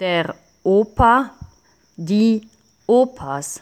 der Opa, die Opas.